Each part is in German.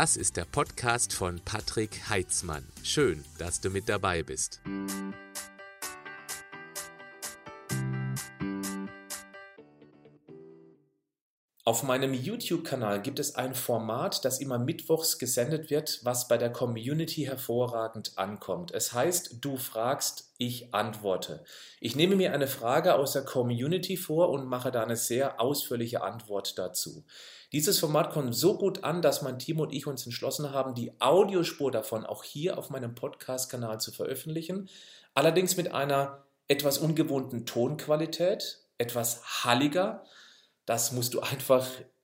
Das ist der Podcast von Patrick Heitzmann. Schön, dass du mit dabei bist. Auf meinem YouTube-Kanal gibt es ein Format, das immer mittwochs gesendet wird, was bei der Community hervorragend ankommt. Es heißt, du fragst, ich antworte. Ich nehme mir eine Frage aus der Community vor und mache da eine sehr ausführliche Antwort dazu. Dieses Format kommt so gut an, dass mein Team und ich uns entschlossen haben, die Audiospur davon auch hier auf meinem Podcast-Kanal zu veröffentlichen. Allerdings mit einer etwas ungewohnten Tonqualität, etwas halliger das musst du einfach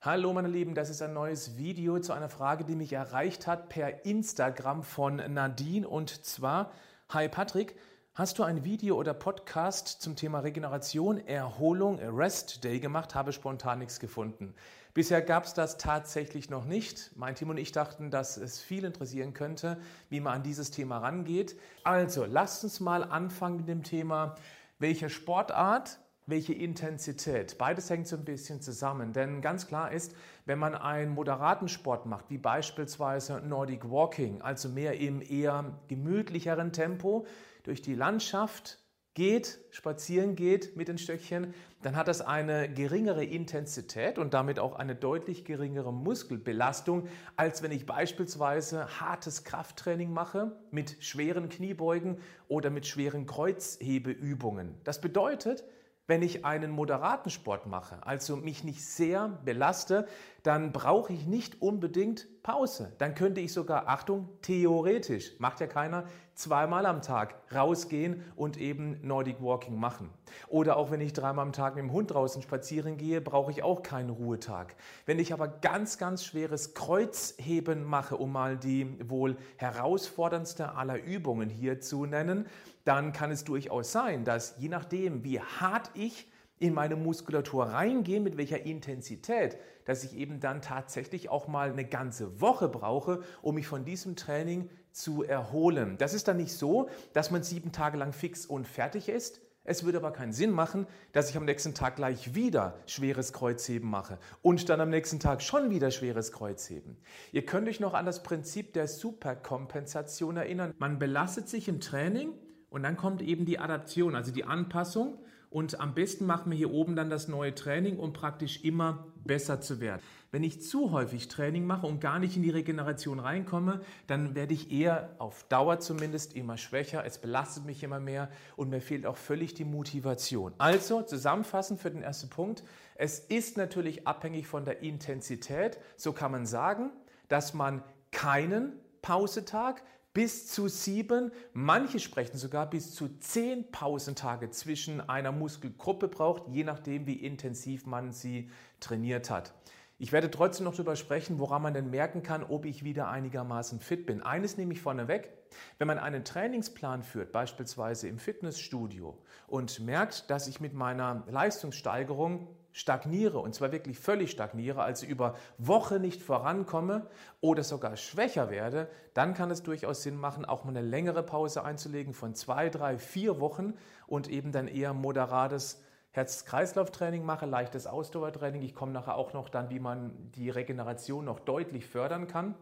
Hallo meine Lieben, das ist ein neues Video zu einer Frage, die mich erreicht hat per Instagram von Nadine und zwar, Hi Patrick, hast du ein Video oder Podcast zum Thema Regeneration, Erholung, Rest Day gemacht? Habe spontan nichts gefunden. Bisher gab es das tatsächlich noch nicht. Mein Team und ich dachten, dass es viel interessieren könnte, wie man an dieses Thema rangeht. Also, lasst uns mal anfangen mit dem Thema, welche Sportart welche Intensität. Beides hängt so ein bisschen zusammen, denn ganz klar ist, wenn man einen moderaten Sport macht, wie beispielsweise Nordic Walking, also mehr im eher gemütlicheren Tempo durch die Landschaft geht, spazieren geht mit den Stöckchen, dann hat das eine geringere Intensität und damit auch eine deutlich geringere Muskelbelastung, als wenn ich beispielsweise hartes Krafttraining mache mit schweren Kniebeugen oder mit schweren Kreuzhebeübungen. Das bedeutet, wenn ich einen moderaten Sport mache, also mich nicht sehr belaste, dann brauche ich nicht unbedingt Pause. Dann könnte ich sogar, Achtung, theoretisch, macht ja keiner, zweimal am Tag rausgehen und eben Nordic Walking machen. Oder auch wenn ich dreimal am Tag mit dem Hund draußen spazieren gehe, brauche ich auch keinen Ruhetag. Wenn ich aber ganz, ganz schweres Kreuzheben mache, um mal die wohl herausforderndste aller Übungen hier zu nennen, dann kann es durchaus sein, dass je nachdem, wie hart ich in meine Muskulatur reingehe, mit welcher Intensität, dass ich eben dann tatsächlich auch mal eine ganze Woche brauche, um mich von diesem Training zu erholen. Das ist dann nicht so, dass man sieben Tage lang fix und fertig ist. Es würde aber keinen Sinn machen, dass ich am nächsten Tag gleich wieder schweres Kreuzheben mache und dann am nächsten Tag schon wieder schweres Kreuzheben. Ihr könnt euch noch an das Prinzip der Superkompensation erinnern. Man belastet sich im Training und dann kommt eben die Adaption, also die Anpassung und am besten machen wir hier oben dann das neue Training, um praktisch immer besser zu werden. Wenn ich zu häufig Training mache und gar nicht in die Regeneration reinkomme, dann werde ich eher auf Dauer zumindest immer schwächer. Es belastet mich immer mehr und mir fehlt auch völlig die Motivation. Also zusammenfassend für den ersten Punkt. Es ist natürlich abhängig von der Intensität. So kann man sagen, dass man keinen Pausetag, bis zu sieben, manche sprechen sogar bis zu zehn Pausentage zwischen einer Muskelgruppe braucht, je nachdem, wie intensiv man sie trainiert hat. Ich werde trotzdem noch darüber sprechen, woran man denn merken kann, ob ich wieder einigermaßen fit bin. Eines nehme ich vorneweg. Wenn man einen Trainingsplan führt, beispielsweise im Fitnessstudio, und merkt, dass ich mit meiner Leistungssteigerung stagniere, und zwar wirklich völlig stagniere, also über Wochen nicht vorankomme oder sogar schwächer werde, dann kann es durchaus Sinn machen, auch mal eine längere Pause einzulegen von zwei, drei, vier Wochen und eben dann eher moderates Herz-Kreislauf-Training mache, leichtes Ausdauertraining. Ich komme nachher auch noch dann, wie man die Regeneration noch deutlich fördern kann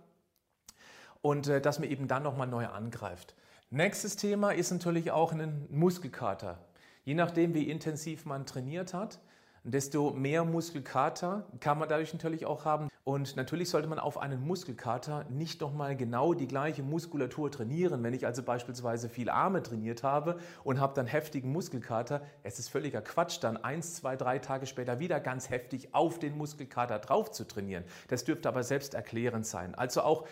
und äh, dass man eben dann nochmal neu angreift. Nächstes Thema ist natürlich auch ein Muskelkater. Je nachdem, wie intensiv man trainiert hat, desto mehr Muskelkater kann man dadurch natürlich auch haben. Und natürlich sollte man auf einen Muskelkater nicht nochmal genau die gleiche Muskulatur trainieren. Wenn ich also beispielsweise viel Arme trainiert habe und habe dann heftigen Muskelkater, es ist völliger Quatsch, dann eins, zwei, drei Tage später wieder ganz heftig auf den Muskelkater drauf zu trainieren. Das dürfte aber selbst erklärend sein. Also auch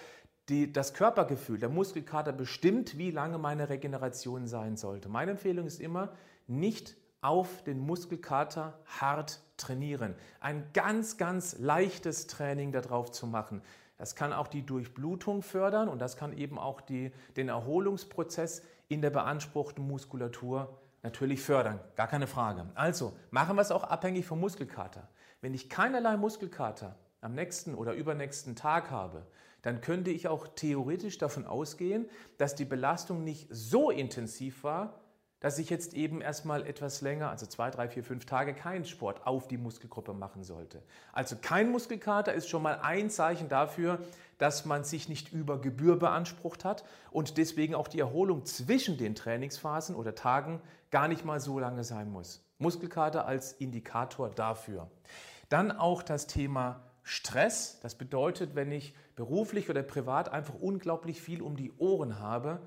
die, das Körpergefühl, der Muskelkater bestimmt, wie lange meine Regeneration sein sollte. Meine Empfehlung ist immer, nicht auf den Muskelkater hart trainieren. Ein ganz, ganz leichtes Training darauf zu machen. Das kann auch die Durchblutung fördern und das kann eben auch die, den Erholungsprozess in der beanspruchten Muskulatur natürlich fördern, gar keine Frage. Also machen wir es auch abhängig vom Muskelkater. Wenn ich keinerlei Muskelkater am nächsten oder übernächsten Tag habe, dann könnte ich auch theoretisch davon ausgehen, dass die Belastung nicht so intensiv war, dass ich jetzt eben erstmal etwas länger, also zwei, drei, vier, fünf Tage, keinen Sport auf die Muskelgruppe machen sollte. Also kein Muskelkater ist schon mal ein Zeichen dafür, dass man sich nicht über Gebühr beansprucht hat und deswegen auch die Erholung zwischen den Trainingsphasen oder Tagen gar nicht mal so lange sein muss. Muskelkater als Indikator dafür. Dann auch das Thema Stress. Das bedeutet, wenn ich beruflich oder privat einfach unglaublich viel um die Ohren habe,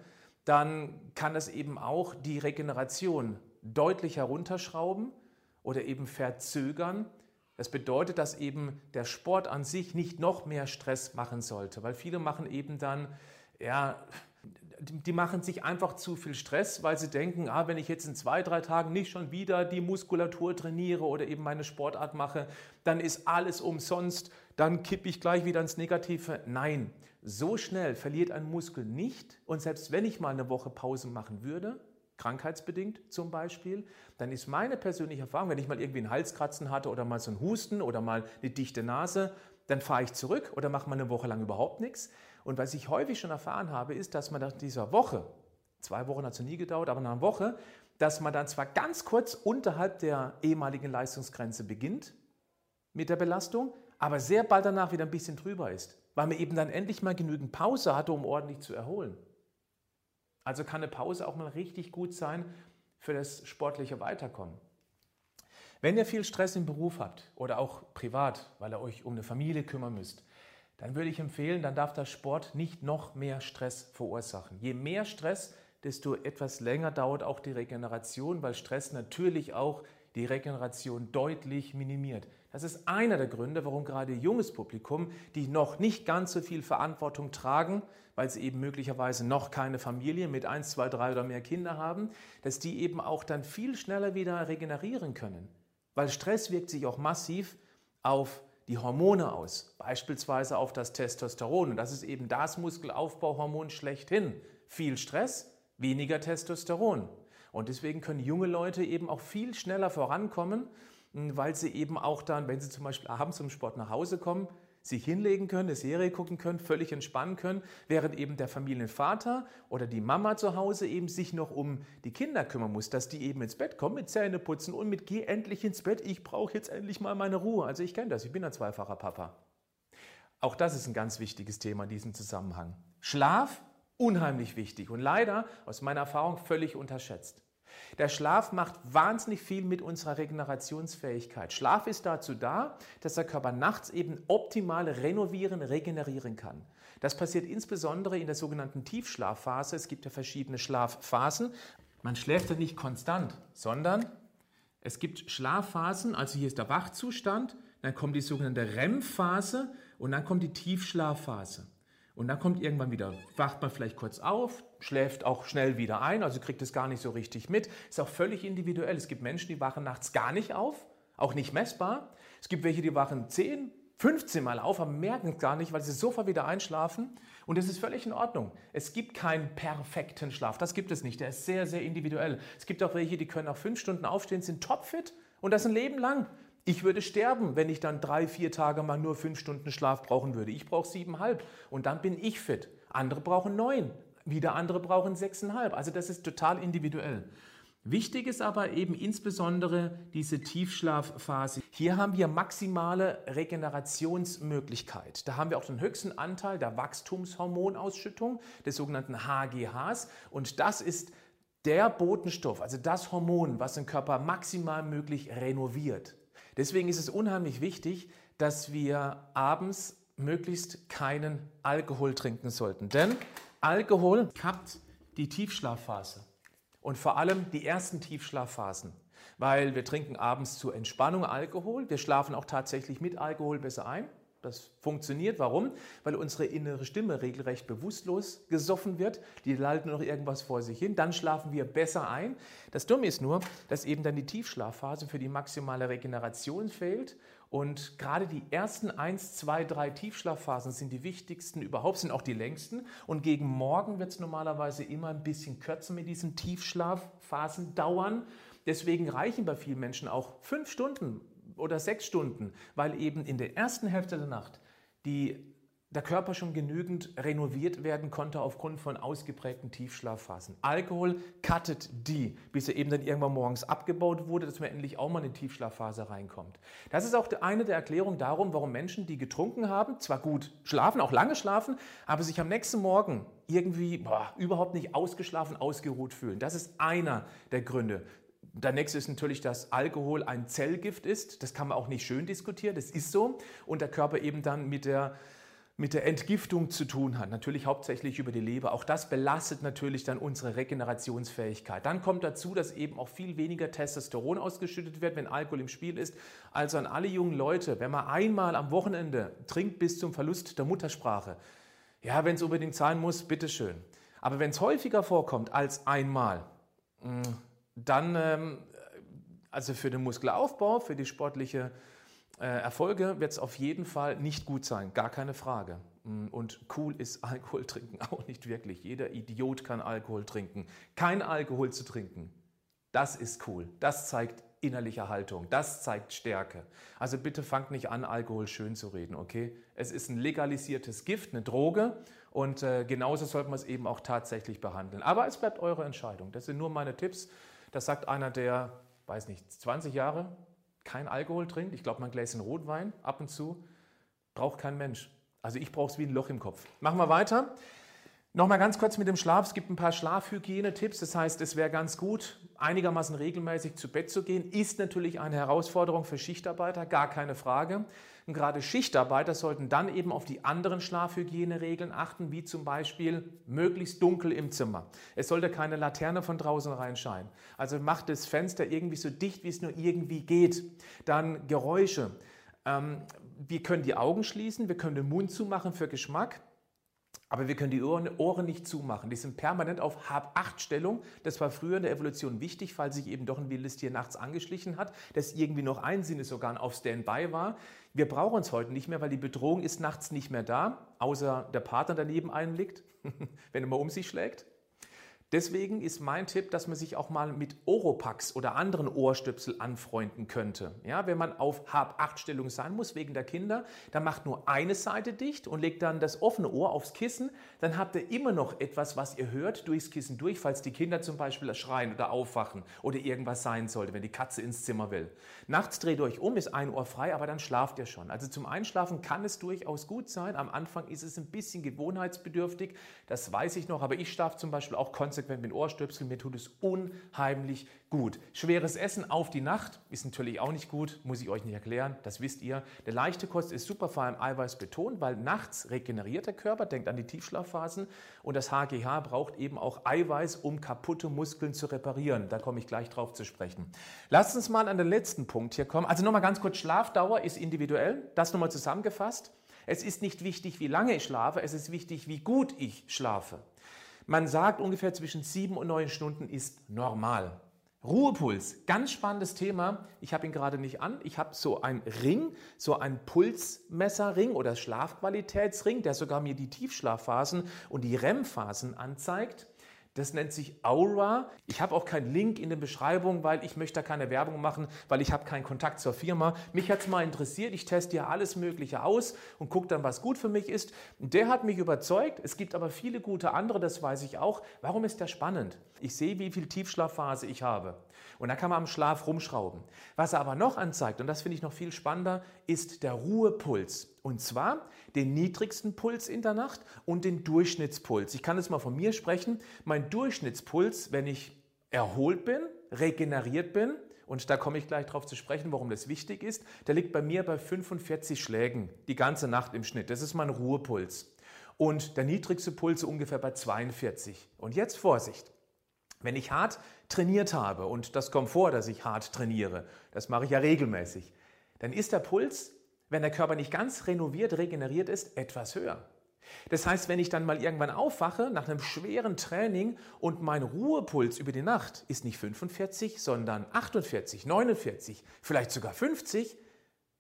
dann kann es eben auch die Regeneration deutlich herunterschrauben oder eben verzögern. Das bedeutet, dass eben der Sport an sich nicht noch mehr Stress machen sollte, weil viele machen eben dann, ja, die machen sich einfach zu viel Stress, weil sie denken, ah, wenn ich jetzt in zwei, drei Tagen nicht schon wieder die Muskulatur trainiere oder eben meine Sportart mache, dann ist alles umsonst, dann kippe ich gleich wieder ins Negative. Nein, so schnell verliert ein Muskel nicht. Und selbst wenn ich mal eine Woche Pause machen würde, krankheitsbedingt zum Beispiel, dann ist meine persönliche Erfahrung, wenn ich mal irgendwie einen Halskratzen hatte oder mal so einen Husten oder mal eine dichte Nase, dann fahre ich zurück oder mache mal eine Woche lang überhaupt nichts. Und was ich häufig schon erfahren habe, ist, dass man nach dieser Woche, zwei Wochen hat es nie gedauert, aber nach einer Woche, dass man dann zwar ganz kurz unterhalb der ehemaligen Leistungsgrenze beginnt mit der Belastung, aber sehr bald danach wieder ein bisschen drüber ist weil man eben dann endlich mal genügend Pause hatte, um ordentlich zu erholen. Also kann eine Pause auch mal richtig gut sein für das sportliche Weiterkommen. Wenn ihr viel Stress im Beruf habt oder auch privat, weil ihr euch um eine Familie kümmern müsst, dann würde ich empfehlen, dann darf der Sport nicht noch mehr Stress verursachen. Je mehr Stress, desto etwas länger dauert auch die Regeneration, weil Stress natürlich auch die Regeneration deutlich minimiert. Das ist einer der Gründe, warum gerade junges Publikum, die noch nicht ganz so viel Verantwortung tragen, weil sie eben möglicherweise noch keine Familie mit eins, zwei, drei oder mehr Kinder haben, dass die eben auch dann viel schneller wieder regenerieren können. Weil Stress wirkt sich auch massiv auf die Hormone aus, beispielsweise auf das Testosteron. Und das ist eben das Muskelaufbauhormon schlechthin. Viel Stress, weniger Testosteron. Und deswegen können junge Leute eben auch viel schneller vorankommen weil sie eben auch dann, wenn sie zum Beispiel abends zum Sport nach Hause kommen, sich hinlegen können, eine Serie gucken können, völlig entspannen können, während eben der Familienvater oder die Mama zu Hause eben sich noch um die Kinder kümmern muss, dass die eben ins Bett kommen mit Zähne putzen und mit geh endlich ins Bett, ich brauche jetzt endlich mal meine Ruhe. Also ich kenne das, ich bin ein zweifacher Papa. Auch das ist ein ganz wichtiges Thema in diesem Zusammenhang. Schlaf, unheimlich wichtig und leider aus meiner Erfahrung völlig unterschätzt. Der Schlaf macht wahnsinnig viel mit unserer Regenerationsfähigkeit. Schlaf ist dazu da, dass der Körper nachts eben optimal renovieren, regenerieren kann. Das passiert insbesondere in der sogenannten Tiefschlafphase. Es gibt ja verschiedene Schlafphasen. Man schläft ja nicht konstant, sondern es gibt Schlafphasen, also hier ist der Wachzustand, dann kommt die sogenannte REM-Phase und dann kommt die Tiefschlafphase. Und dann kommt irgendwann wieder, wacht man vielleicht kurz auf, schläft auch schnell wieder ein, also kriegt es gar nicht so richtig mit. Ist auch völlig individuell. Es gibt Menschen, die wachen nachts gar nicht auf, auch nicht messbar. Es gibt welche, die wachen 10, 15 Mal auf, aber merken es gar nicht, weil sie sofort wieder einschlafen. Und das ist völlig in Ordnung. Es gibt keinen perfekten Schlaf. Das gibt es nicht. Der ist sehr, sehr individuell. Es gibt auch welche, die können nach fünf Stunden aufstehen, sind topfit und das ein Leben lang. Ich würde sterben, wenn ich dann drei, vier Tage mal nur fünf Stunden Schlaf brauchen würde. Ich brauche siebenhalb und dann bin ich fit. Andere brauchen neun, wieder andere brauchen sechseinhalb. Also das ist total individuell. Wichtig ist aber eben insbesondere diese Tiefschlafphase. Hier haben wir maximale Regenerationsmöglichkeit. Da haben wir auch den höchsten Anteil der Wachstumshormonausschüttung, des sogenannten HGHs. Und das ist der Botenstoff, also das Hormon, was den Körper maximal möglich renoviert. Deswegen ist es unheimlich wichtig, dass wir abends möglichst keinen Alkohol trinken sollten. Denn Alkohol kappt die Tiefschlafphase und vor allem die ersten Tiefschlafphasen. Weil wir trinken abends zur Entspannung Alkohol. Wir schlafen auch tatsächlich mit Alkohol besser ein. Das funktioniert. Warum? Weil unsere innere Stimme regelrecht bewusstlos gesoffen wird. Die lalten noch irgendwas vor sich hin. Dann schlafen wir besser ein. Das Dumme ist nur, dass eben dann die Tiefschlafphase für die maximale Regeneration fehlt Und gerade die ersten 1, 2, 3 Tiefschlafphasen sind die wichtigsten überhaupt, sind auch die längsten. Und gegen Morgen wird es normalerweise immer ein bisschen kürzer mit diesen Tiefschlafphasen dauern. Deswegen reichen bei vielen Menschen auch fünf Stunden oder sechs Stunden, weil eben in der ersten Hälfte der Nacht die der Körper schon genügend renoviert werden konnte aufgrund von ausgeprägten Tiefschlafphasen. Alkohol cuttet die, bis er eben dann irgendwann morgens abgebaut wurde, dass man endlich auch mal in eine Tiefschlafphase reinkommt. Das ist auch eine der Erklärungen darum, warum Menschen, die getrunken haben, zwar gut schlafen, auch lange schlafen, aber sich am nächsten Morgen irgendwie boah, überhaupt nicht ausgeschlafen, ausgeruht fühlen. Das ist einer der Gründe. Der nächste ist natürlich, dass Alkohol ein Zellgift ist. Das kann man auch nicht schön diskutieren, das ist so. Und der Körper eben dann mit der mit der Entgiftung zu tun hat, natürlich hauptsächlich über die Leber. Auch das belastet natürlich dann unsere Regenerationsfähigkeit. Dann kommt dazu, dass eben auch viel weniger Testosteron ausgeschüttet wird, wenn Alkohol im Spiel ist. Also an alle jungen Leute, wenn man einmal am Wochenende trinkt bis zum Verlust der Muttersprache, ja, wenn es unbedingt sein muss, bitteschön. Aber wenn es häufiger vorkommt als einmal, mm, dann, ähm, also für den Muskelaufbau, für die sportliche Erfolge wird es auf jeden Fall nicht gut sein, gar keine Frage. Mm, und cool ist Alkohol trinken auch nicht wirklich. Jeder Idiot kann Alkohol trinken. Kein Alkohol zu trinken, das ist cool. Das zeigt innerliche Haltung. Das zeigt Stärke. Also bitte fangt nicht an, Alkohol schön zu reden, okay? Es ist ein legalisiertes Gift, eine Droge und äh, genauso sollte man es eben auch tatsächlich behandeln. Aber es bleibt eure Entscheidung. Das sind nur meine Tipps. Das sagt einer, der, weiß nicht, 20 Jahre kein Alkohol trinkt, ich glaube, mein Gläschen Rotwein ab und zu, braucht kein Mensch. Also ich brauche es wie ein Loch im Kopf. Machen wir weiter. Nochmal ganz kurz mit dem Schlaf. Es gibt ein paar Schlafhygienetipps. Das heißt, es wäre ganz gut, einigermaßen regelmäßig zu Bett zu gehen. Ist natürlich eine Herausforderung für Schichtarbeiter, gar keine Frage. Und gerade Schichtarbeiter sollten dann eben auf die anderen Schlafhygieneregeln achten, wie zum Beispiel möglichst dunkel im Zimmer. Es sollte keine Laterne von draußen reinscheinen. Also macht das Fenster irgendwie so dicht, wie es nur irgendwie geht. Dann Geräusche. Ähm, wir können die Augen schließen, wir können den Mund zumachen für Geschmack. Aber wir können die Ohren, Ohren, nicht zumachen. Die sind permanent auf Hab-Acht-Stellung. Das war früher in der Evolution wichtig, weil sich eben doch ein wildes Tier nachts angeschlichen hat, das irgendwie noch ein Sinnesorgan auf Standby war. Wir brauchen es heute nicht mehr, weil die Bedrohung ist nachts nicht mehr da, außer der Partner daneben einem liegt, wenn er mal um sich schlägt. Deswegen ist mein Tipp, dass man sich auch mal mit Oropax oder anderen Ohrstöpsel anfreunden könnte. Ja, wenn man auf Hab-8-Stellung sein muss wegen der Kinder, dann macht nur eine Seite dicht und legt dann das offene Ohr aufs Kissen. Dann habt ihr immer noch etwas, was ihr hört durchs Kissen durch, falls die Kinder zum Beispiel schreien oder aufwachen oder irgendwas sein sollte, wenn die Katze ins Zimmer will. Nachts dreht euch um, ist ein Ohr frei, aber dann schlaft ihr schon. Also zum Einschlafen kann es durchaus gut sein. Am Anfang ist es ein bisschen gewohnheitsbedürftig, das weiß ich noch, aber ich schlafe zum Beispiel auch konsequent konsequent mit Ohrstöpseln. Mir tut es unheimlich gut. Schweres Essen auf die Nacht ist natürlich auch nicht gut, muss ich euch nicht erklären, das wisst ihr. Der leichte Kost ist super, vor allem Eiweiß betont, weil nachts regeneriert der Körper, denkt an die Tiefschlafphasen und das HGH braucht eben auch Eiweiß, um kaputte Muskeln zu reparieren. Da komme ich gleich drauf zu sprechen. Lasst uns mal an den letzten Punkt hier kommen. Also nochmal ganz kurz, Schlafdauer ist individuell, das nochmal zusammengefasst. Es ist nicht wichtig, wie lange ich schlafe, es ist wichtig, wie gut ich schlafe. Man sagt, ungefähr zwischen sieben und neun Stunden ist normal. Ruhepuls, ganz spannendes Thema. Ich habe ihn gerade nicht an. Ich habe so einen Ring, so einen Pulsmesserring oder Schlafqualitätsring, der sogar mir die Tiefschlafphasen und die REM-Phasen anzeigt. Das nennt sich Aura. Ich habe auch keinen Link in der Beschreibung, weil ich möchte da keine Werbung machen, weil ich habe keinen Kontakt zur Firma. Mich hat es mal interessiert. Ich teste ja alles Mögliche aus und gucke dann, was gut für mich ist. Der hat mich überzeugt. Es gibt aber viele gute andere, das weiß ich auch. Warum ist der spannend? Ich sehe, wie viel Tiefschlafphase ich habe. Und da kann man am Schlaf rumschrauben. Was er aber noch anzeigt, und das finde ich noch viel spannender, ist der Ruhepuls. Und zwar den niedrigsten Puls in der Nacht und den Durchschnittspuls. Ich kann jetzt mal von mir sprechen. Mein Durchschnittspuls, wenn ich erholt bin, regeneriert bin, und da komme ich gleich darauf zu sprechen, warum das wichtig ist, der liegt bei mir bei 45 Schlägen die ganze Nacht im Schnitt. Das ist mein Ruhepuls. Und der niedrigste Puls ungefähr bei 42. Und jetzt Vorsicht. Wenn ich hart trainiert habe, und das kommt vor, dass ich hart trainiere, das mache ich ja regelmäßig, dann ist der Puls, wenn der Körper nicht ganz renoviert, regeneriert ist, etwas höher. Das heißt, wenn ich dann mal irgendwann aufwache nach einem schweren Training und mein Ruhepuls über die Nacht ist nicht 45, sondern 48, 49, vielleicht sogar 50,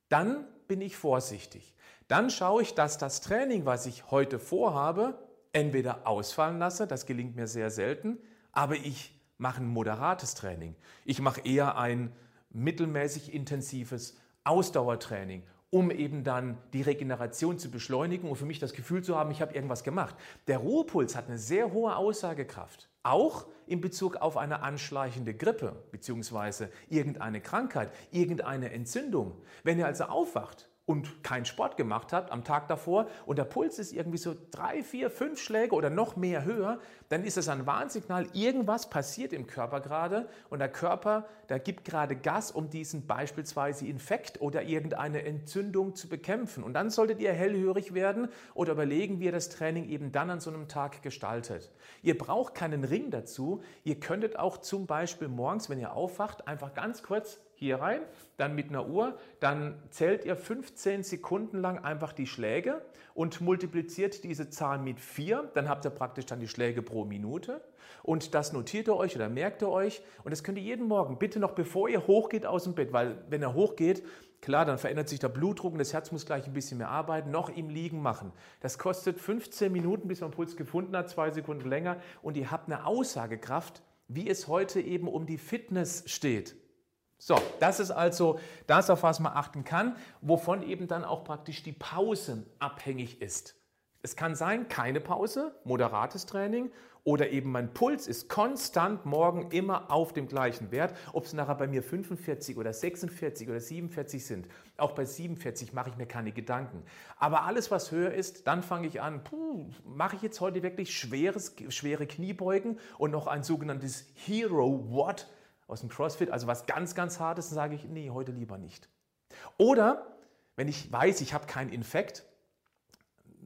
dann bin ich vorsichtig. Dann schaue ich, dass das Training, was ich heute vorhabe, entweder ausfallen lasse, das gelingt mir sehr selten, aber ich mache ein moderates Training. Ich mache eher ein mittelmäßig intensives Ausdauertraining, um eben dann die Regeneration zu beschleunigen und für mich das Gefühl zu haben, ich habe irgendwas gemacht. Der Ruhepuls hat eine sehr hohe Aussagekraft, auch in Bezug auf eine anschleichende Grippe bzw. irgendeine Krankheit, irgendeine Entzündung. Wenn ihr also aufwacht und keinen Sport gemacht habt am Tag davor und der Puls ist irgendwie so drei, vier, fünf Schläge oder noch mehr höher, dann ist es ein Warnsignal, irgendwas passiert im Körper gerade und der Körper, der gibt gerade Gas, um diesen beispielsweise Infekt oder irgendeine Entzündung zu bekämpfen. Und dann solltet ihr hellhörig werden oder überlegen, wie ihr das Training eben dann an so einem Tag gestaltet. Ihr braucht keinen Ring dazu. Ihr könntet auch zum Beispiel morgens, wenn ihr aufwacht, einfach ganz kurz hier rein, dann mit einer Uhr, dann zählt ihr 15 Sekunden lang einfach die Schläge und multipliziert diese Zahl mit 4, dann habt ihr praktisch dann die Schläge pro Minute und das notiert ihr euch oder merkt ihr euch und das könnt ihr jeden Morgen, bitte noch bevor ihr hochgeht aus dem Bett, weil wenn er hochgeht, klar, dann verändert sich der Blutdruck und das Herz muss gleich ein bisschen mehr arbeiten, noch im Liegen machen. Das kostet 15 Minuten, bis man Puls gefunden hat, zwei Sekunden länger und ihr habt eine Aussagekraft, wie es heute eben um die Fitness steht. So, das ist also das, auf was man achten kann, wovon eben dann auch praktisch die Pause abhängig ist. Es kann sein, keine Pause, moderates Training oder eben mein Puls ist konstant morgen immer auf dem gleichen Wert. Ob es nachher bei mir 45 oder 46 oder 47 sind, auch bei 47 mache ich mir keine Gedanken. Aber alles, was höher ist, dann fange ich an, mache ich jetzt heute wirklich schweres, schwere Kniebeugen und noch ein sogenanntes Hero What aus dem CrossFit, also was ganz, ganz hartes, dann sage ich, nee, heute lieber nicht. Oder wenn ich weiß, ich habe keinen Infekt,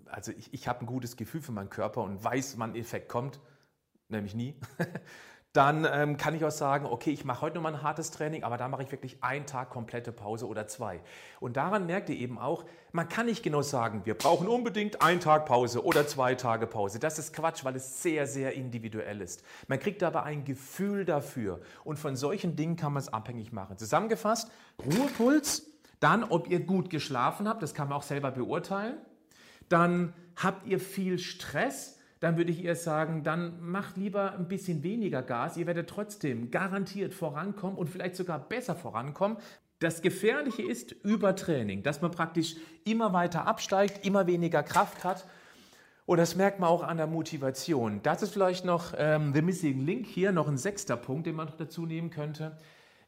also ich, ich habe ein gutes Gefühl für meinen Körper und weiß, wann Infekt kommt, nämlich nie, dann ähm, kann ich auch sagen, okay, ich mache heute nochmal ein hartes Training, aber da mache ich wirklich einen Tag komplette Pause oder zwei. Und daran merkt ihr eben auch, man kann nicht genau sagen, wir brauchen unbedingt einen Tag Pause oder zwei Tage Pause. Das ist Quatsch, weil es sehr, sehr individuell ist. Man kriegt aber ein Gefühl dafür und von solchen Dingen kann man es abhängig machen. Zusammengefasst, Ruhepuls, dann ob ihr gut geschlafen habt, das kann man auch selber beurteilen. Dann habt ihr viel Stress, dann würde ich eher sagen, dann macht lieber ein bisschen weniger Gas. Ihr werdet trotzdem garantiert vorankommen und vielleicht sogar besser vorankommen. Das Gefährliche ist Übertraining, dass man praktisch immer weiter absteigt, immer weniger Kraft hat. Und das merkt man auch an der Motivation. Das ist vielleicht noch ähm, The Missing Link hier, noch ein sechster Punkt, den man noch dazu nehmen könnte.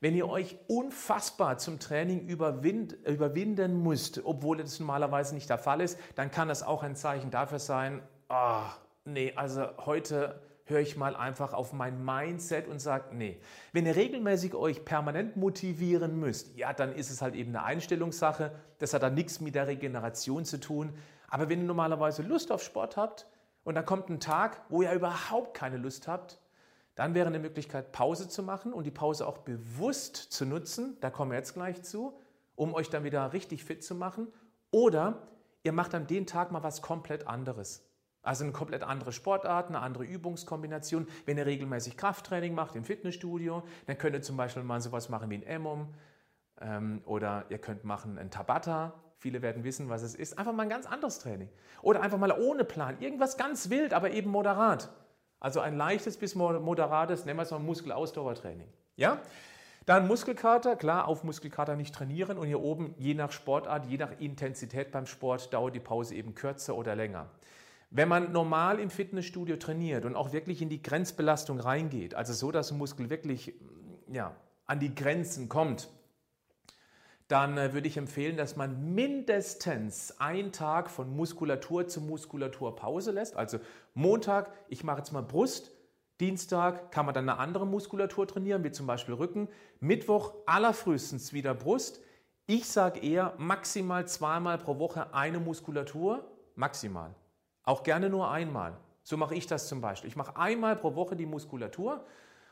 Wenn ihr euch unfassbar zum Training überwind, überwinden müsst, obwohl das normalerweise nicht der Fall ist, dann kann das auch ein Zeichen dafür sein, oh, nee, also heute höre ich mal einfach auf mein Mindset und sage, nee. Wenn ihr regelmäßig euch permanent motivieren müsst, ja, dann ist es halt eben eine Einstellungssache. Das hat dann nichts mit der Regeneration zu tun. Aber wenn ihr normalerweise Lust auf Sport habt und dann kommt ein Tag, wo ihr überhaupt keine Lust habt, dann wäre eine Möglichkeit, Pause zu machen und die Pause auch bewusst zu nutzen. Da kommen wir jetzt gleich zu, um euch dann wieder richtig fit zu machen. Oder ihr macht an den Tag mal was komplett anderes. Also eine komplett andere Sportart, eine andere Übungskombination. Wenn ihr regelmäßig Krafttraining macht im Fitnessstudio, dann könnt ihr zum Beispiel mal sowas machen wie ein Emmum ähm, oder ihr könnt machen ein Tabata. Viele werden wissen, was es ist. Einfach mal ein ganz anderes Training. Oder einfach mal ohne Plan. Irgendwas ganz wild, aber eben moderat. Also ein leichtes bis moderates, nennen wir es mal Muskelausdauertraining. Ja? Dann Muskelkater, klar, auf Muskelkater nicht trainieren und hier oben, je nach Sportart, je nach Intensität beim Sport, dauert die Pause eben kürzer oder länger. Wenn man normal im Fitnessstudio trainiert und auch wirklich in die Grenzbelastung reingeht, also so, dass ein Muskel wirklich ja, an die Grenzen kommt, dann äh, würde ich empfehlen, dass man mindestens einen Tag von Muskulatur zu Muskulatur Pause lässt. Also Montag, ich mache jetzt mal Brust, Dienstag kann man dann eine andere Muskulatur trainieren, wie zum Beispiel Rücken. Mittwoch allerfrühestens wieder Brust. Ich sage eher maximal zweimal pro Woche eine Muskulatur, maximal. Auch gerne nur einmal. So mache ich das zum Beispiel. Ich mache einmal pro Woche die Muskulatur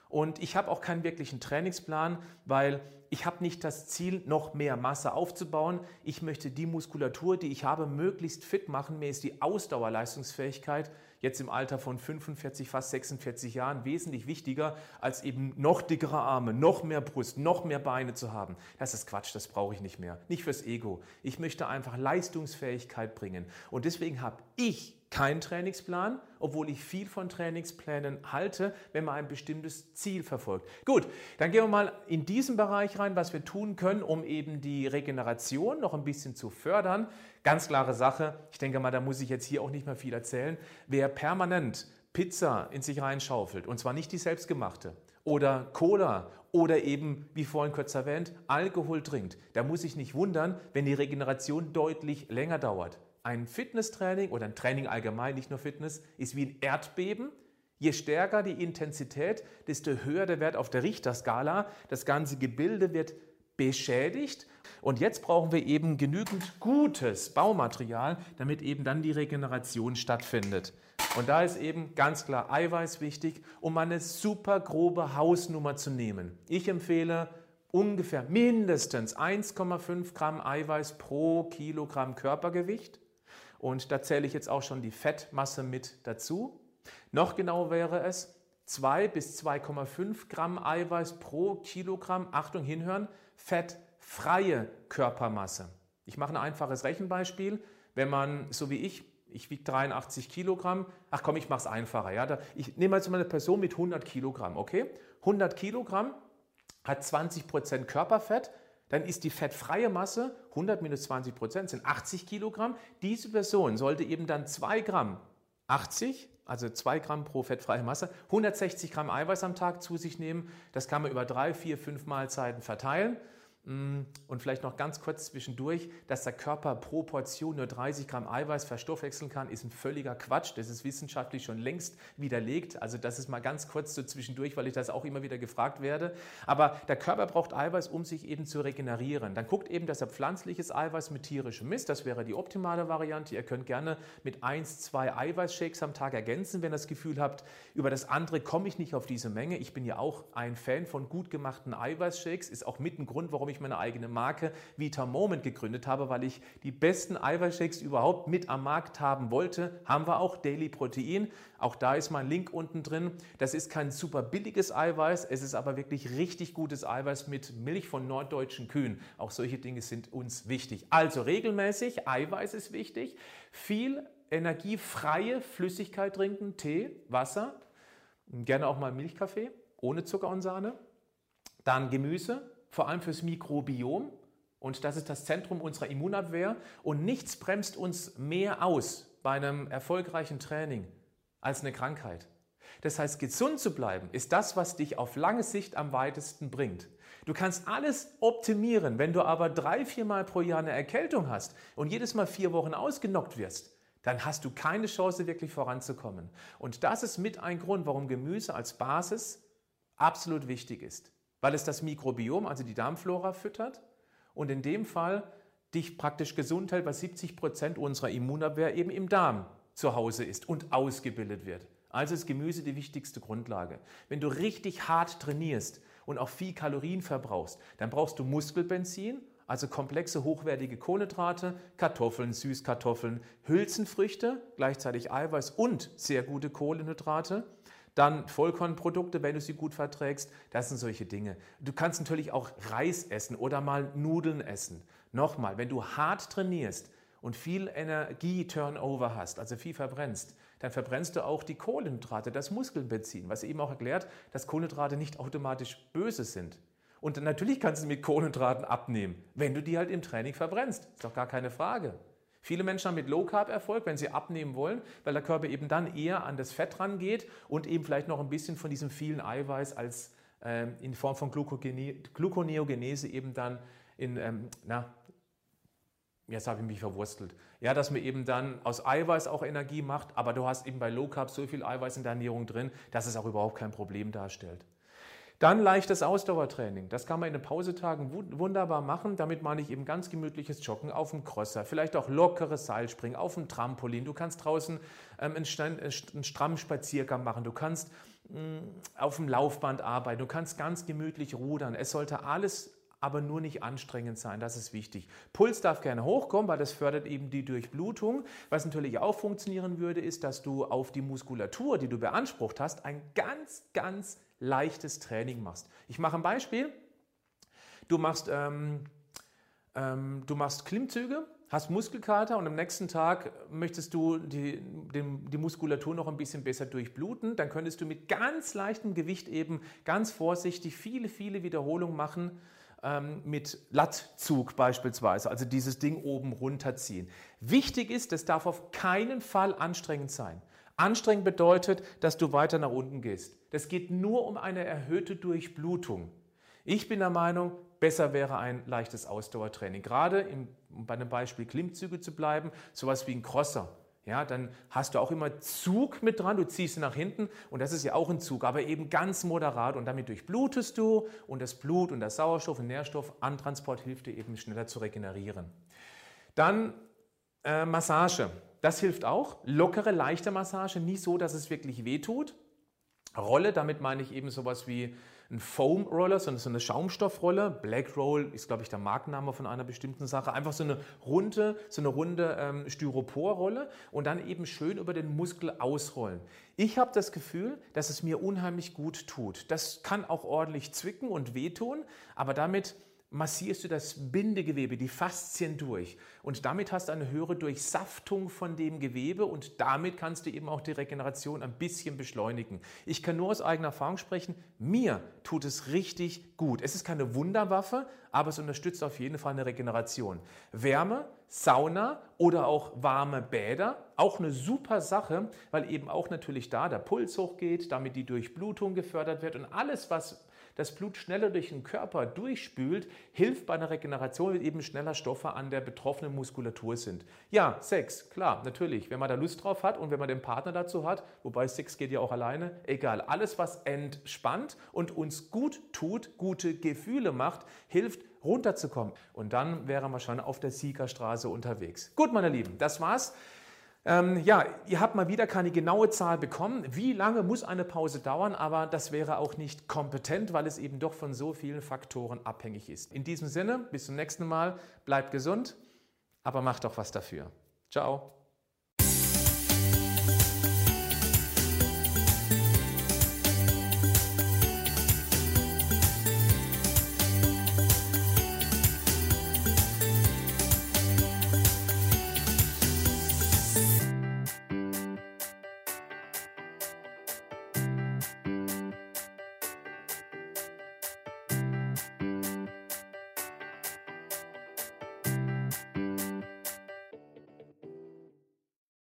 Und ich habe auch keinen wirklichen Trainingsplan, weil ich habe nicht das Ziel, noch mehr Masse aufzubauen. Ich möchte die Muskulatur, die ich habe, möglichst fit machen. Mir ist die Ausdauerleistungsfähigkeit jetzt im Alter von 45, fast 46 Jahren wesentlich wichtiger, als eben noch dickere Arme, noch mehr Brust, noch mehr Beine zu haben. Das ist Quatsch, das brauche ich nicht mehr. Nicht fürs Ego. Ich möchte einfach Leistungsfähigkeit bringen. Und deswegen habe ich keinen Trainingsplan, obwohl ich viel von Trainingsplänen halte, wenn man ein bestimmtes Ziel verfolgt. Gut, dann gehen wir mal in diesen Bereich rein, was wir tun können, um eben die Regeneration noch ein bisschen zu fördern. Ganz klare Sache, ich denke mal, da muss ich jetzt hier auch nicht mehr viel erzählen. Wer permanent Pizza in sich reinschaufelt, und zwar nicht die selbstgemachte, oder Cola oder eben, wie vorhin kurz erwähnt, Alkohol trinkt, da muss ich nicht wundern, wenn die Regeneration deutlich länger dauert. Ein Fitnesstraining oder ein Training allgemein, nicht nur Fitness, ist wie ein Erdbeben. Je stärker die Intensität, desto höher der Wert auf der Richterskala. Das ganze Gebilde wird beschädigt. Und jetzt brauchen wir eben genügend gutes Baumaterial, damit eben dann die Regeneration stattfindet. Und da ist eben ganz klar Eiweiß wichtig, um eine super grobe Hausnummer zu nehmen. Ich empfehle ungefähr mindestens 1,5 Gramm Eiweiß pro Kilogramm Körpergewicht. Und da zähle ich jetzt auch schon die Fettmasse mit dazu. Noch genauer wäre es 2 bis 2,5 Gramm Eiweiß pro Kilogramm, Achtung hinhören, fettfreie Körpermasse. Ich mache ein einfaches Rechenbeispiel. Wenn man, so wie ich, ich wiege 83 Kilogramm, ach komm, ich mache es einfacher. Ja? Ich nehme jetzt mal eine Person mit 100 Kilogramm, okay? 100 Kilogramm hat 20 Prozent Körperfett, dann ist die fettfreie Masse 100 minus 20 Prozent sind 80 Kilogramm. Diese Person sollte eben dann 2 Gramm 80, also 2 Gramm pro fettfreie Masse, 160 Gramm Eiweiß am Tag zu sich nehmen. Das kann man über drei, vier, fünf Mahlzeiten verteilen. Mm, und vielleicht noch ganz kurz zwischendurch, dass der Körper pro Portion nur 30 Gramm Eiweiß verstoffwechseln kann, ist ein völliger Quatsch. Das ist wissenschaftlich schon längst widerlegt. Also das ist mal ganz kurz so zwischendurch, weil ich das auch immer wieder gefragt werde. Aber der Körper braucht Eiweiß, um sich eben zu regenerieren. Dann guckt eben, dass er pflanzliches Eiweiß mit tierischem Mist, das wäre die optimale Variante. Ihr könnt gerne mit 1, 2 Eiweißshakes am Tag ergänzen, wenn ihr das Gefühl habt, über das andere komme ich nicht auf diese Menge. Ich bin ja auch ein Fan von gut gemachten Eiweißshakes, ist auch mit ein Grund, warum ich meine eigene Marke Vita Moment gegründet habe, weil ich die besten Eiweißshakes überhaupt mit am Markt haben wollte. Haben wir auch Daily Protein. Auch da ist mein Link unten drin. Das ist kein super billiges Eiweiß, es ist aber wirklich richtig gutes Eiweiß mit Milch von norddeutschen Kühen. Auch solche Dinge sind uns wichtig. Also regelmäßig, Eiweiß ist wichtig. Viel energiefreie Flüssigkeit trinken, Tee, Wasser, gerne auch mal Milchkaffee ohne Zucker und Sahne. Dann Gemüse, vor allem fürs Mikrobiom. Und das ist das Zentrum unserer Immunabwehr. Und nichts bremst uns mehr aus bei einem erfolgreichen Training als eine Krankheit. Das heißt, gesund zu bleiben ist das, was dich auf lange Sicht am weitesten bringt. Du kannst alles optimieren, wenn du aber drei, viermal pro Jahr eine Erkältung hast und jedes Mal vier Wochen ausgenockt wirst, dann hast du keine Chance, wirklich voranzukommen. Und das ist mit ein Grund, warum Gemüse als Basis absolut wichtig ist weil es das Mikrobiom, also die Darmflora, füttert und in dem Fall dich praktisch gesund hält, weil 70 Prozent unserer Immunabwehr eben im Darm zu Hause ist und ausgebildet wird. Also ist Gemüse die wichtigste Grundlage. Wenn du richtig hart trainierst und auch viel Kalorien verbrauchst, dann brauchst du Muskelbenzin, also komplexe hochwertige Kohlenhydrate, Kartoffeln, Süßkartoffeln, Hülsenfrüchte, gleichzeitig Eiweiß und sehr gute Kohlenhydrate. Dann Vollkornprodukte, wenn du sie gut verträgst. Das sind solche Dinge. Du kannst natürlich auch Reis essen oder mal Nudeln essen. Nochmal, wenn du hart trainierst und viel Energie-Turnover hast, also viel verbrennst, dann verbrennst du auch die Kohlenhydrate, das Muskelbenzin, was eben auch erklärt, dass Kohlenhydrate nicht automatisch böse sind. Und natürlich kannst du mit Kohlenhydraten abnehmen, wenn du die halt im Training verbrennst. Ist doch gar keine Frage. Viele Menschen haben mit Low Carb Erfolg, wenn sie abnehmen wollen, weil der Körper eben dann eher an das Fett rangeht und eben vielleicht noch ein bisschen von diesem vielen Eiweiß als äh, in Form von Gluconeogenese eben dann in, ähm, na, jetzt habe ich mich verwurstelt. Ja, dass man eben dann aus Eiweiß auch Energie macht, aber du hast eben bei Low Carb so viel Eiweiß in der Ernährung drin, dass es auch überhaupt kein Problem darstellt. Dann leichtes Ausdauertraining. Das kann man in den Pausetagen wunderbar machen. Damit meine ich eben ganz gemütliches Joggen auf dem Crosser, vielleicht auch lockeres Seilspringen auf dem Trampolin. Du kannst draußen ähm, einen, einen strammen Spaziergang machen. Du kannst auf dem Laufband arbeiten, du kannst ganz gemütlich rudern. Es sollte alles aber nur nicht anstrengend sein, das ist wichtig. Puls darf gerne hochkommen, weil das fördert eben die Durchblutung. Was natürlich auch funktionieren würde, ist, dass du auf die Muskulatur, die du beansprucht hast, ein ganz, ganz leichtes Training machst. Ich mache ein Beispiel. Du machst, ähm, ähm, du machst Klimmzüge, hast Muskelkater und am nächsten Tag möchtest du die, die, die, Muskulatur noch ein bisschen besser durchbluten, dann könntest du mit ganz leichtem Gewicht eben ganz vorsichtig viele, viele Wiederholungen machen ähm, mit Lattzug beispielsweise, also dieses Ding oben runterziehen. Wichtig ist, das darf auf keinen Fall anstrengend sein. Anstrengend bedeutet, dass du weiter nach unten gehst. Das geht nur um eine erhöhte Durchblutung. Ich bin der Meinung, besser wäre ein leichtes Ausdauertraining. Gerade im, um bei einem Beispiel Klimmzüge zu bleiben, sowas wie ein Crosser. Ja, dann hast du auch immer Zug mit dran, du ziehst nach hinten und das ist ja auch ein Zug, aber eben ganz moderat und damit durchblutest du und das Blut und der Sauerstoff und Nährstoff Antransport hilft dir eben schneller zu regenerieren. Dann äh, Massage, das hilft auch. Lockere, leichte Massage, nicht so, dass es wirklich weh tut. Rolle, damit meine ich eben sowas wie ein Foam Roller, so eine Schaumstoffrolle. Black Roll ist, glaube ich, der Markenname von einer bestimmten Sache. Einfach so eine runde, so eine runde ähm, Styroporrolle und dann eben schön über den Muskel ausrollen. Ich habe das Gefühl, dass es mir unheimlich gut tut. Das kann auch ordentlich zwicken und wehtun, aber damit massierst du das Bindegewebe, die Faszien durch. Und damit hast du eine höhere Durchsaftung von dem Gewebe und damit kannst du eben auch die Regeneration ein bisschen beschleunigen. Ich kann nur aus eigener Erfahrung sprechen, mir tut es richtig gut. Es ist keine Wunderwaffe, aber es unterstützt auf jeden Fall eine Regeneration. Wärme, Sauna oder auch warme Bäder, auch eine super Sache, weil eben auch natürlich da der Puls hochgeht, damit die Durchblutung gefördert wird und alles, was das Blut schneller durch den Körper durchspült, hilft bei einer Regeneration, weil eben schneller Stoffe an der betroffenen Muskulatur sind. Ja, Sex, klar, natürlich, wenn man da Lust drauf hat und wenn man den Partner dazu hat, wobei Sex geht ja auch alleine, egal. Alles, was entspannt und uns gut tut, gute Gefühle macht, hilft runterzukommen. Und dann wäre man schon auf der Siegerstraße unterwegs. Gut, meine Lieben, das war's. Ähm, ja, ihr habt mal wieder keine genaue Zahl bekommen. Wie lange muss eine Pause dauern? Aber das wäre auch nicht kompetent, weil es eben doch von so vielen Faktoren abhängig ist. In diesem Sinne, bis zum nächsten Mal. Bleibt gesund, aber macht doch was dafür. Ciao.